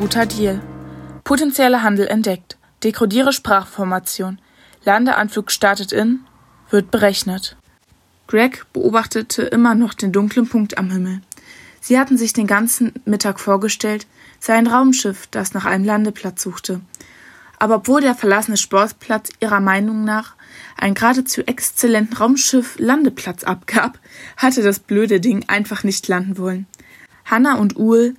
guter Deal. Potenzieller Handel entdeckt. Dekodiere Sprachformation. Landeanflug startet in, wird berechnet. Greg beobachtete immer noch den dunklen Punkt am Himmel. Sie hatten sich den ganzen Mittag vorgestellt, sei ein Raumschiff, das nach einem Landeplatz suchte. Aber obwohl der verlassene Sportplatz ihrer Meinung nach einen geradezu exzellenten Raumschiff-Landeplatz abgab, hatte das blöde Ding einfach nicht landen wollen. Hannah und Uhl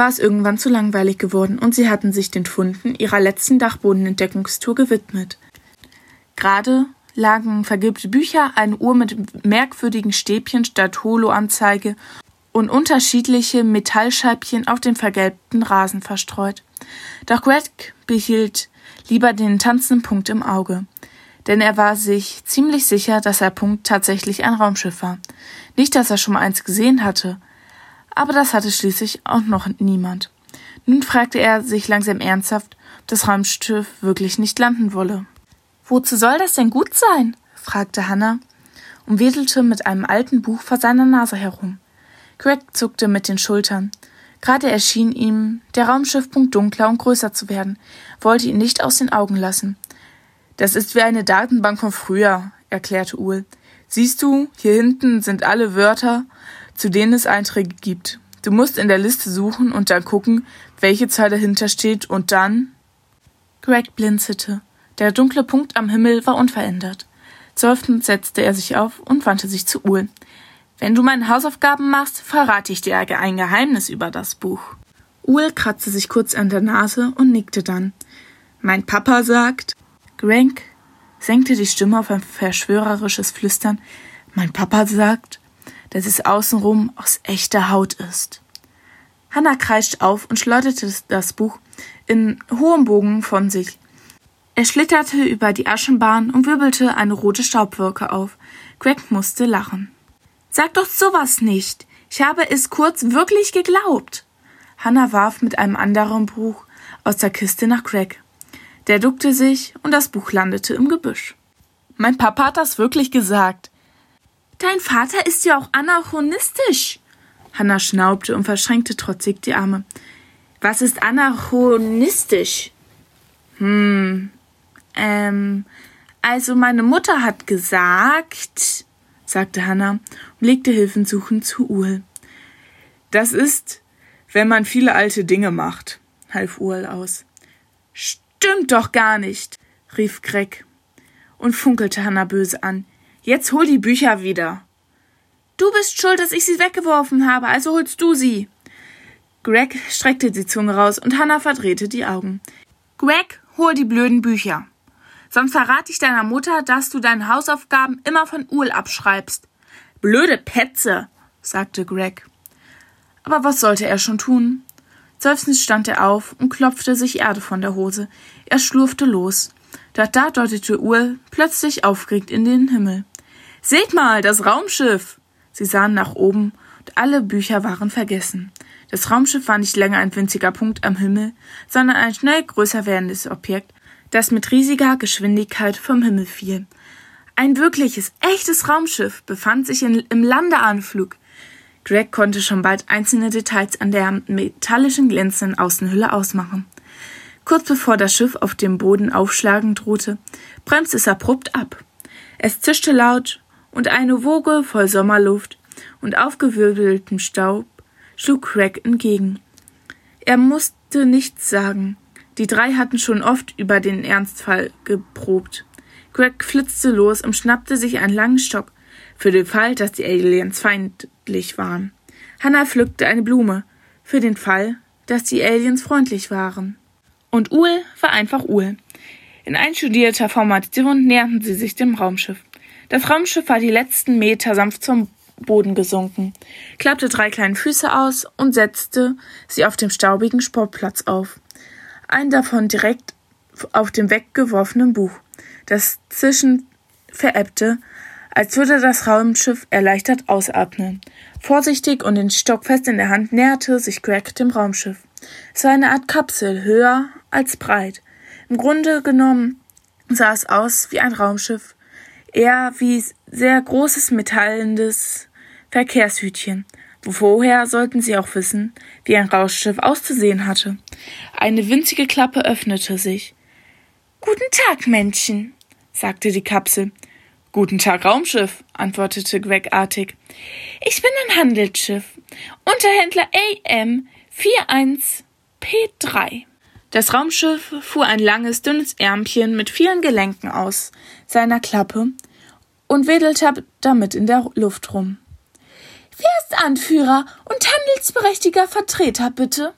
war es irgendwann zu langweilig geworden und sie hatten sich den Funden ihrer letzten Dachbodenentdeckungstour gewidmet. Gerade lagen vergilbte Bücher, eine Uhr mit merkwürdigen Stäbchen statt Holoanzeige und unterschiedliche Metallscheibchen auf dem vergelbten Rasen verstreut. Doch Greg behielt lieber den tanzenden Punkt im Auge. Denn er war sich ziemlich sicher, dass der Punkt tatsächlich ein Raumschiff war. Nicht, dass er schon mal eins gesehen hatte, aber das hatte schließlich auch noch niemand. Nun fragte er sich langsam ernsthaft, ob das Raumschiff wirklich nicht landen wolle. Wozu soll das denn gut sein? fragte Hannah und wedelte mit einem alten Buch vor seiner Nase herum. Greg zuckte mit den Schultern. Gerade erschien ihm der Raumschiffpunkt dunkler und größer zu werden, wollte ihn nicht aus den Augen lassen. Das ist wie eine Datenbank von früher, erklärte Uhl. Siehst du, hier hinten sind alle Wörter, zu denen es Einträge gibt. Du musst in der Liste suchen und dann gucken, welche Zahl dahinter steht und dann. Greg blinzelte. Der dunkle Punkt am Himmel war unverändert. Seufzend setzte er sich auf und wandte sich zu Uhl. Wenn du meine Hausaufgaben machst, verrate ich dir ein Geheimnis über das Buch. Uhl kratzte sich kurz an der Nase und nickte dann. Mein Papa sagt. Grank senkte die Stimme auf ein verschwörerisches Flüstern. Mein Papa sagt, dass es außenrum aus echter Haut ist. Hannah kreischte auf und schleuderte das Buch in hohem Bogen von sich. Er schlitterte über die Aschenbahn und wirbelte eine rote Staubwolke auf. Greg musste lachen. Sag doch sowas nicht. Ich habe es kurz wirklich geglaubt. Hannah warf mit einem anderen Buch aus der Kiste nach Greg. Der duckte sich und das Buch landete im Gebüsch. Mein Papa hat das wirklich gesagt. Dein Vater ist ja auch anachronistisch. Hannah schnaubte und verschränkte trotzig die Arme. Was ist anachronistisch? Hm. Ähm. Also meine Mutter hat gesagt, sagte Hannah und legte hilfensuchend zu Uhl. Das ist, wenn man viele alte Dinge macht, half Uhl aus. Stimmt doch gar nicht, rief Greg und funkelte Hannah böse an. Jetzt hol die Bücher wieder. Du bist schuld, dass ich sie weggeworfen habe, also holst du sie. Greg streckte die Zunge raus und Hannah verdrehte die Augen. Greg, hol die blöden Bücher. Sonst verrate ich deiner Mutter, dass du deine Hausaufgaben immer von Uhl abschreibst. Blöde Petze, sagte Greg. Aber was sollte er schon tun? Seufzend stand er auf und klopfte sich Erde von der Hose. Er schlurfte los. Doch da deutete Uhl plötzlich aufgeregt in den Himmel. Seht mal, das Raumschiff! Sie sahen nach oben und alle Bücher waren vergessen. Das Raumschiff war nicht länger ein winziger Punkt am Himmel, sondern ein schnell größer werdendes Objekt, das mit riesiger Geschwindigkeit vom Himmel fiel. Ein wirkliches, echtes Raumschiff befand sich in, im Landeanflug. Greg konnte schon bald einzelne Details an der metallischen glänzenden Außenhülle ausmachen. Kurz bevor das Schiff auf dem Boden aufschlagen drohte, bremste es abrupt ab. Es zischte laut und eine Woge voll Sommerluft und aufgewirbeltem Staub schlug Greg entgegen. Er musste nichts sagen. Die drei hatten schon oft über den Ernstfall geprobt. Greg flitzte los und schnappte sich einen langen Stock, für den Fall, dass die Aliens feindlich waren. Hannah pflückte eine Blume, für den Fall, dass die Aliens freundlich waren. Und Uhl war einfach Uhl. In einstudierter Formation näherten sie sich dem Raumschiff. Das Raumschiff war die letzten Meter sanft zum Boden gesunken, klappte drei kleine Füße aus und setzte sie auf dem staubigen Sportplatz auf einen davon direkt auf dem weggeworfenen Buch, das Zischen verebbte, als würde das Raumschiff erleichtert ausatmen. Vorsichtig und den Stock fest in der Hand näherte sich Greg dem Raumschiff. Es war eine Art Kapsel, höher als breit. Im Grunde genommen sah es aus wie ein Raumschiff, eher wie sehr großes metallendes Verkehrshütchen. Woher sollten sie auch wissen, wie ein Rauschschiff auszusehen hatte? Eine winzige Klappe öffnete sich. Guten Tag, Männchen, sagte die Kapsel. Guten Tag, Raumschiff, antwortete Greg. Ich bin ein Handelsschiff. Unterhändler AM 41P3. Das Raumschiff fuhr ein langes, dünnes Ärmchen mit vielen Gelenken aus seiner Klappe und wedelte damit in der Luft rum. Wer ist Anführer und handelsberechtigter Vertreter, bitte?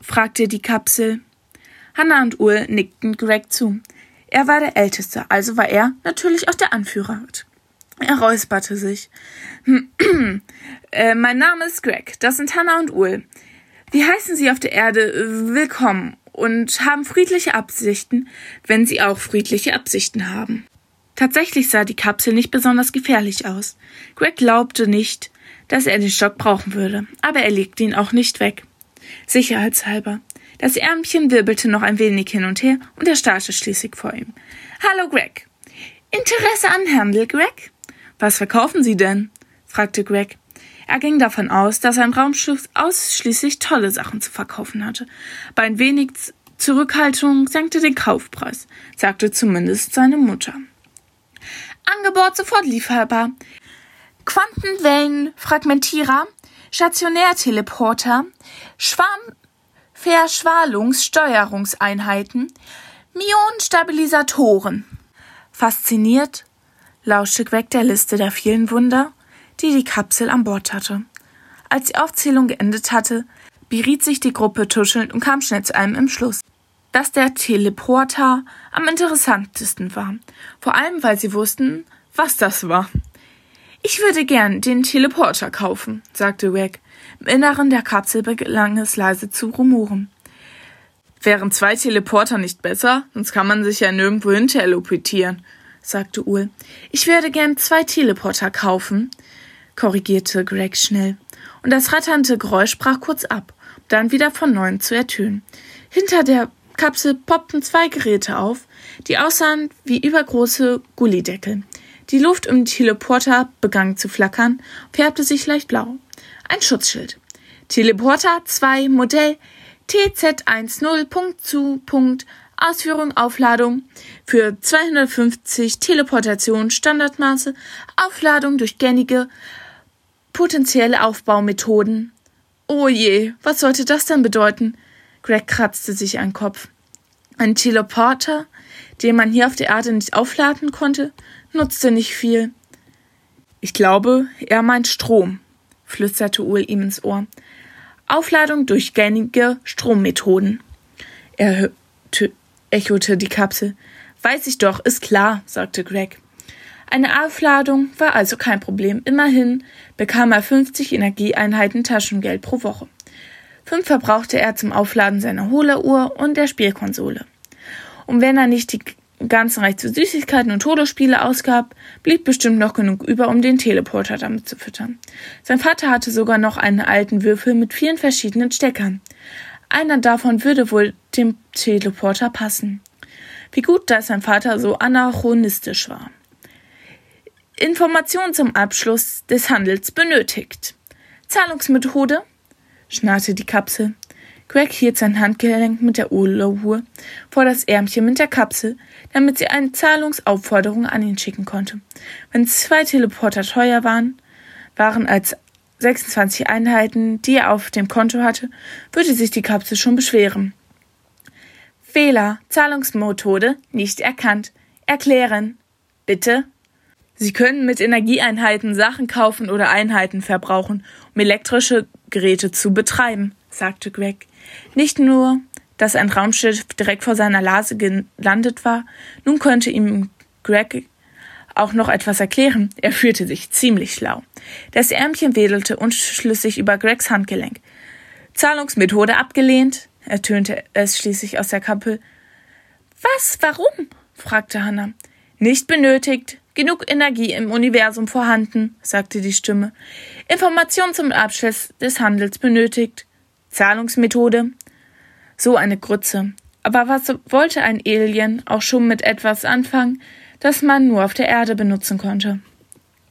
fragte die Kapsel. Hannah und Ul nickten Greg zu. Er war der Älteste, also war er natürlich auch der Anführer. Er räusperte sich. äh, mein Name ist Greg. Das sind Hannah und Ul. Wir heißen Sie auf der Erde willkommen und haben friedliche Absichten, wenn Sie auch friedliche Absichten haben. Tatsächlich sah die Kapsel nicht besonders gefährlich aus. Greg glaubte nicht, dass er den Stock brauchen würde, aber er legte ihn auch nicht weg. Sicherheitshalber. Das Ärmchen wirbelte noch ein wenig hin und her und er starrte schließlich vor ihm. Hallo, Greg. Interesse an Handel, Greg? Was verkaufen Sie denn? fragte Greg. Er ging davon aus, dass ein Raumschiff ausschließlich tolle Sachen zu verkaufen hatte. Bei ein wenig Zurückhaltung senkte den Kaufpreis, sagte zumindest seine Mutter. Angebot sofort lieferbar. Quantenwellenfragmentierer, Stationärteleporter, Schwarmverschwalungssteuerungseinheiten, Mionenstabilisatoren. Fasziniert lauschte Greg der Liste der vielen Wunder, die die Kapsel an Bord hatte. Als die Aufzählung geendet hatte, beriet sich die Gruppe tuschelnd und kam schnell zu einem Entschluss, dass der Teleporter am interessantesten war, vor allem weil sie wussten, was das war. Ich würde gern den Teleporter kaufen, sagte Greg. Im Inneren der Kapsel begann es leise zu rumoren. Wären zwei Teleporter nicht besser? Sonst kann man sich ja nirgendwo hin teleportieren, sagte Ul. Ich würde gern zwei Teleporter kaufen, korrigierte Greg schnell. Und das ratternde Geräusch brach kurz ab, um dann wieder von neuem zu ertönen. Hinter der Kapsel poppten zwei Geräte auf, die aussahen wie übergroße Gullideckel. Die Luft um den Teleporter begann zu flackern, färbte sich leicht blau. Ein Schutzschild. Teleporter 2 Modell TZ10.zu. Ausführung, Aufladung für 250 Teleportation Standardmaße, Aufladung durch gängige potenzielle Aufbaumethoden. Oh je, was sollte das denn bedeuten? Greg kratzte sich einen Kopf. Ein Teleporter, den man hier auf der Erde nicht aufladen konnte? nutzte nicht viel. Ich glaube, er meint Strom, flüsterte Uhl ihm ins Ohr. Aufladung durch gängige Strommethoden. Er echote die Kapsel. Weiß ich doch, ist klar, sagte Greg. Eine Aufladung war also kein Problem. Immerhin bekam er 50 Energieeinheiten Taschengeld pro Woche. Fünf verbrauchte er zum Aufladen seiner Hohleruhr und der Spielkonsole. Und wenn er nicht die ganzen Reich zu Süßigkeiten und Todesspiele ausgab, blieb bestimmt noch genug über, um den Teleporter damit zu füttern. Sein Vater hatte sogar noch einen alten Würfel mit vielen verschiedenen Steckern. Einer davon würde wohl dem Teleporter passen. Wie gut, dass sein Vater so anachronistisch war. Information zum Abschluss des Handels benötigt. Zahlungsmethode? schnarrte die Kapsel. Greg hielt sein Handgelenk mit der Uhr vor das Ärmchen mit der Kapsel, damit sie eine Zahlungsaufforderung an ihn schicken konnte. Wenn zwei Teleporter teuer waren, waren als 26 Einheiten, die er auf dem Konto hatte, würde sich die Kapsel schon beschweren. Fehler, Zahlungsmethode nicht erkannt. Erklären. Bitte. Sie können mit Energieeinheiten Sachen kaufen oder Einheiten verbrauchen, um elektrische Geräte zu betreiben, sagte Greg. Nicht nur, dass ein Raumschiff direkt vor seiner Nase gelandet war, nun könnte ihm Greg auch noch etwas erklären. Er fühlte sich ziemlich schlau. Das Ärmchen wedelte unschlüssig über Gregs Handgelenk. Zahlungsmethode abgelehnt, ertönte es schließlich aus der Kappel. Was? Warum? fragte Hannah. Nicht benötigt. Genug Energie im Universum vorhanden, sagte die Stimme. Information zum Abschluss des Handels benötigt. Zahlungsmethode? So eine Grütze. Aber was wollte ein Alien auch schon mit etwas anfangen, das man nur auf der Erde benutzen konnte?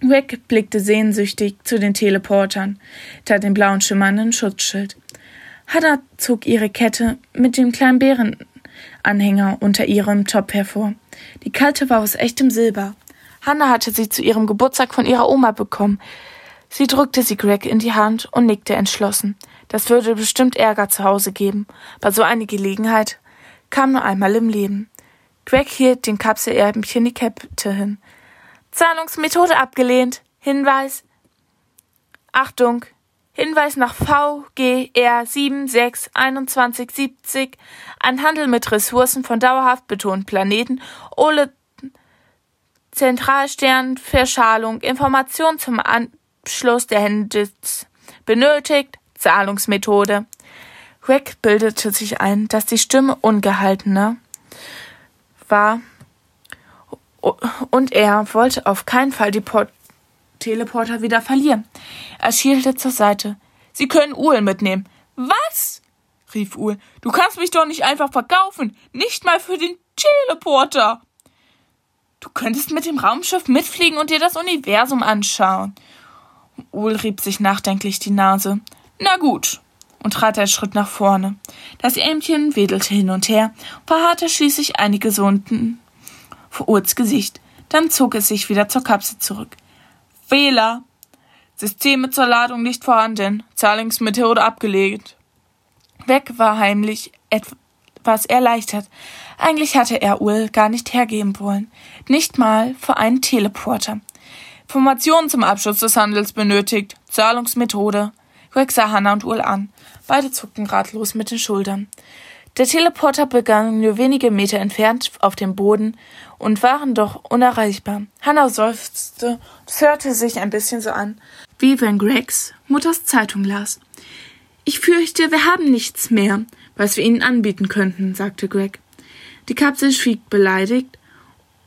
Greg blickte sehnsüchtig zu den Teleportern, da dem blauen schimmernden Schutzschild. Hannah zog ihre Kette mit dem kleinen Bärenanhänger unter ihrem Top hervor. Die Kalte war aus echtem Silber. Hannah hatte sie zu ihrem Geburtstag von ihrer Oma bekommen. Sie drückte sie Greg in die Hand und nickte entschlossen. Das würde bestimmt Ärger zu Hause geben. Bei so eine Gelegenheit kam nur einmal im Leben. Greg hielt dem Kapselärmchen die Kette hin. Zahlungsmethode abgelehnt. Hinweis. Achtung. Hinweis nach VGR 762170 an Handel mit Ressourcen von dauerhaft betonten Planeten ohne Zentralsternverschalung. Information zum Abschluss der Handels benötigt. Zahlungsmethode. Greg bildete sich ein, dass die Stimme ungehaltener war und er wollte auf keinen Fall die Port Teleporter wieder verlieren. Er schielte zur Seite. Sie können Uhl mitnehmen. Was? rief Uhl. Du kannst mich doch nicht einfach verkaufen. Nicht mal für den Teleporter. Du könntest mit dem Raumschiff mitfliegen und dir das Universum anschauen. Uhl rieb sich nachdenklich die Nase. Na gut, und trat einen Schritt nach vorne. Das Ähmchen wedelte hin und her, verharrte schließlich einige Sonden vor Uhls Gesicht. Dann zog es sich wieder zur Kapsel zurück. Fehler! Systeme zur Ladung nicht vorhanden. Zahlungsmethode abgelegt. Weg war heimlich etwas erleichtert. Eigentlich hatte er Ul gar nicht hergeben wollen. Nicht mal für einen Teleporter. Informationen zum Abschluss des Handels benötigt. Zahlungsmethode. Greg sah Hannah und Ul an. Beide zuckten ratlos mit den Schultern. Der Teleporter begann nur wenige Meter entfernt auf dem Boden und waren doch unerreichbar. Hannah seufzte es hörte sich ein bisschen so an, wie wenn Gregs Mutters Zeitung las. Ich fürchte, wir haben nichts mehr, was wir Ihnen anbieten könnten, sagte Greg. Die Kapsel schwieg beleidigt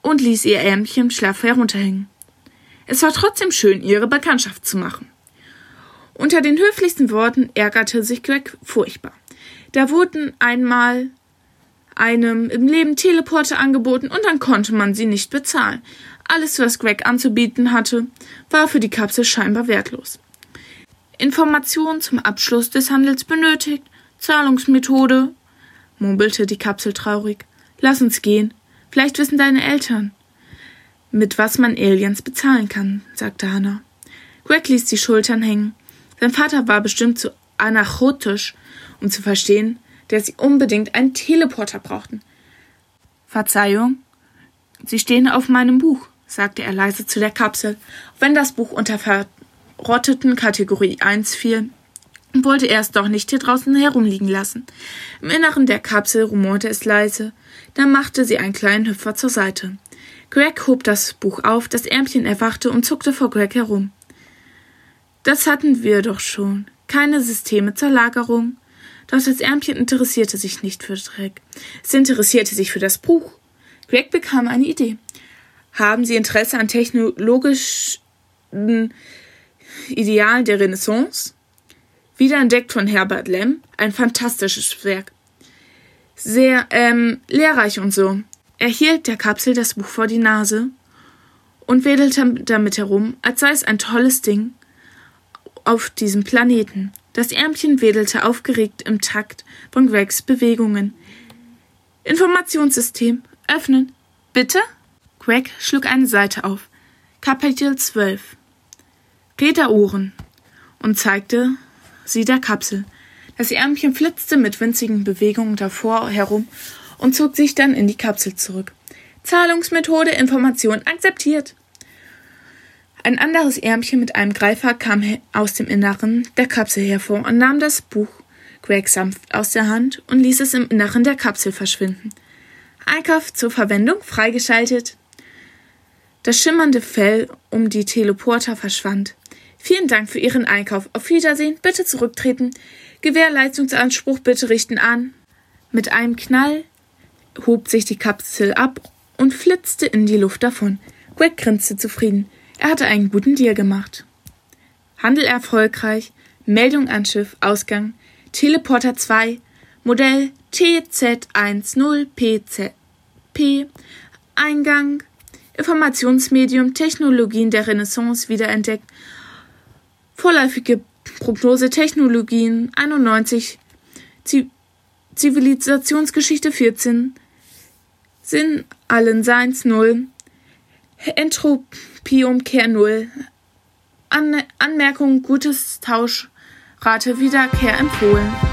und ließ ihr Ärmchen schlaff herunterhängen. Es war trotzdem schön, ihre Bekanntschaft zu machen. Unter den höflichsten Worten ärgerte sich Greg furchtbar. Da wurden einmal einem im Leben Teleporter angeboten und dann konnte man sie nicht bezahlen. Alles, was Greg anzubieten hatte, war für die Kapsel scheinbar wertlos. Informationen zum Abschluss des Handels benötigt, Zahlungsmethode, murmelte die Kapsel traurig. Lass uns gehen. Vielleicht wissen deine Eltern, mit was man Aliens bezahlen kann, sagte Hannah. Greg ließ die Schultern hängen. Sein Vater war bestimmt zu anachotisch, um zu verstehen, dass sie unbedingt einen Teleporter brauchten. Verzeihung, Sie stehen auf meinem Buch, sagte er leise zu der Kapsel. Wenn das Buch unter verrotteten Kategorie 1 fiel, wollte er es doch nicht hier draußen herumliegen lassen. Im Inneren der Kapsel rumorte es leise, dann machte sie einen kleinen Hüpfer zur Seite. Greg hob das Buch auf, das Ärmchen erwachte und zuckte vor Greg herum. Das hatten wir doch schon. Keine Systeme zur Lagerung. Doch das Ärmchen interessierte sich nicht für Greg. Es interessierte sich für das Buch. Greg bekam eine Idee. Haben Sie Interesse an technologischen Idealen der Renaissance? Wiederentdeckt von Herbert Lem, ein fantastisches Werk. Sehr, ähm, lehrreich und so. Er hielt der Kapsel das Buch vor die Nase und wedelte damit herum, als sei es ein tolles Ding auf diesem Planeten. Das Ärmchen wedelte aufgeregt im Takt von Gregs Bewegungen. Informationssystem öffnen. Bitte? Greg schlug eine Seite auf. Kapitel 12. Räderohren und zeigte sie der Kapsel. Das Ärmchen flitzte mit winzigen Bewegungen davor herum und zog sich dann in die Kapsel zurück. Zahlungsmethode Information akzeptiert. Ein anderes Ärmchen mit einem Greifer kam aus dem Inneren der Kapsel hervor und nahm das Buch Greg sanft aus der Hand und ließ es im Inneren der Kapsel verschwinden. Einkauf zur Verwendung freigeschaltet. Das schimmernde Fell um die Teleporter verschwand. Vielen Dank für Ihren Einkauf. Auf Wiedersehen. Bitte zurücktreten. Gewährleistungsanspruch bitte richten an. Mit einem Knall hob sich die Kapsel ab und flitzte in die Luft davon. Greg grinste zufrieden. Er hatte einen guten Deal gemacht. Handel erfolgreich, Meldung an Schiff, Ausgang, Teleporter 2, Modell TZ10PZP, Eingang Informationsmedium, Technologien der Renaissance wiederentdeckt, vorläufige Prognose, Technologien 91, Zivilisationsgeschichte 14, Sinn allen Seins 0, Entropiumkehr 0, An Anmerkung gutes Tauschrate Wiederkehr empfohlen.